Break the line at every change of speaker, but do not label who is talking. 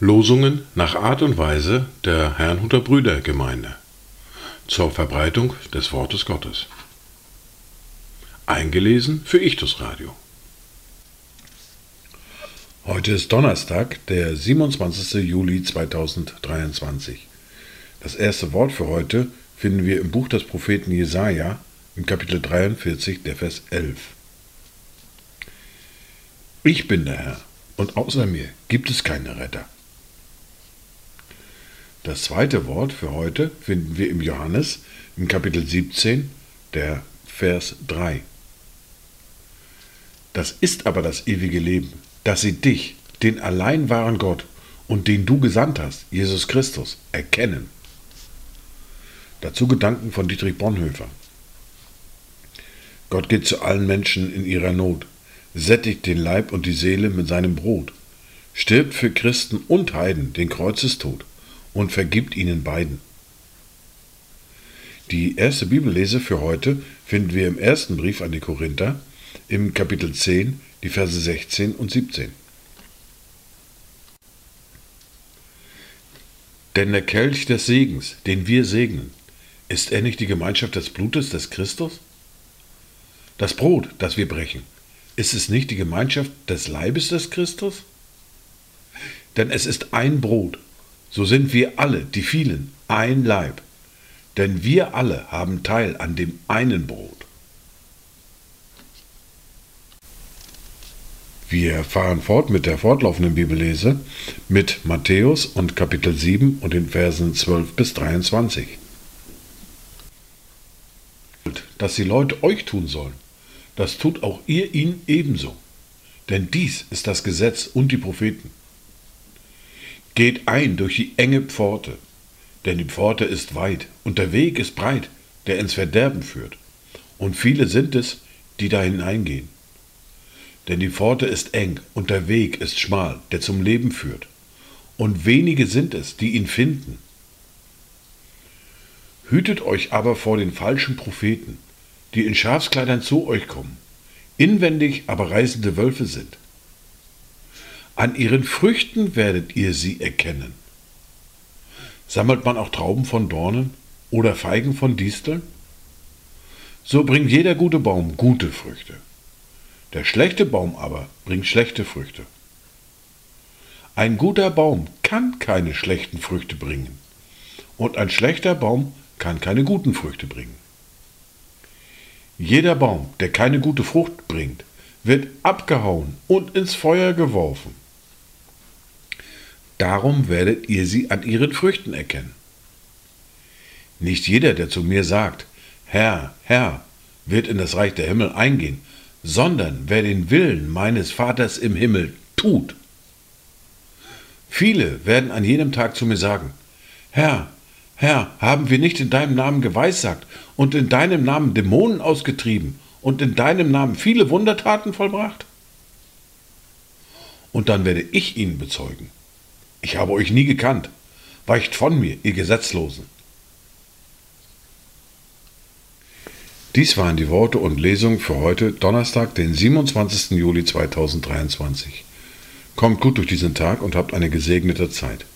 Losungen nach Art und Weise der Herrnhuter Brüdergemeinde zur Verbreitung des Wortes Gottes. Eingelesen für Ichtus Radio. Heute ist Donnerstag, der 27. Juli 2023. Das erste Wort für heute finden wir im Buch des Propheten Jesaja im Kapitel 43, der Vers 11. Ich bin der Herr, und außer mir gibt es keine Retter. Das zweite Wort für heute finden wir im Johannes im Kapitel 17, der Vers 3. Das ist aber das ewige Leben, dass sie dich, den allein wahren Gott und den du gesandt hast, Jesus Christus, erkennen. Dazu Gedanken von Dietrich Bonhoeffer. Gott geht zu allen Menschen in ihrer Not, sättigt den Leib und die Seele mit seinem Brot, stirbt für Christen und Heiden den Kreuzestod und vergibt ihnen beiden. Die erste Bibellese für heute finden wir im ersten Brief an die Korinther im Kapitel 10, die Verse 16 und 17. Denn der Kelch des Segens, den wir segnen, ist er nicht die Gemeinschaft des Blutes des Christus? Das Brot, das wir brechen, ist es nicht die Gemeinschaft des Leibes des Christus? Denn es ist ein Brot so sind wir alle, die vielen, ein Leib, denn wir alle haben Teil an dem einen Brot. Wir fahren fort mit der fortlaufenden Bibellese mit Matthäus und Kapitel 7 und den Versen 12 bis 23. Dass die Leute euch tun sollen, das tut auch ihr ihnen ebenso. Denn dies ist das Gesetz und die Propheten. Geht ein durch die enge Pforte, denn die Pforte ist weit und der Weg ist breit, der ins Verderben führt. Und viele sind es, die da hineingehen. Denn die Pforte ist eng und der Weg ist schmal, der zum Leben führt. Und wenige sind es, die ihn finden. Hütet euch aber vor den falschen Propheten, die in Schafskleidern zu euch kommen, inwendig aber reißende Wölfe sind. An ihren Früchten werdet ihr sie erkennen. Sammelt man auch Trauben von Dornen oder Feigen von Disteln? So bringt jeder gute Baum gute Früchte. Der schlechte Baum aber bringt schlechte Früchte. Ein guter Baum kann keine schlechten Früchte bringen und ein schlechter Baum kann keine guten Früchte bringen. Jeder Baum, der keine gute Frucht bringt, wird abgehauen und ins Feuer geworfen. Darum werdet ihr sie an ihren Früchten erkennen. Nicht jeder, der zu mir sagt, Herr, Herr, wird in das Reich der Himmel eingehen, sondern wer den Willen meines Vaters im Himmel tut. Viele werden an jenem Tag zu mir sagen, Herr, Herr, haben wir nicht in deinem Namen geweissagt und in deinem Namen Dämonen ausgetrieben und in deinem Namen viele Wundertaten vollbracht? Und dann werde ich ihnen bezeugen, ich habe euch nie gekannt. Weicht von mir, ihr Gesetzlosen. Dies waren die Worte und Lesungen für heute, Donnerstag, den 27. Juli 2023. Kommt gut durch diesen Tag und habt eine gesegnete Zeit.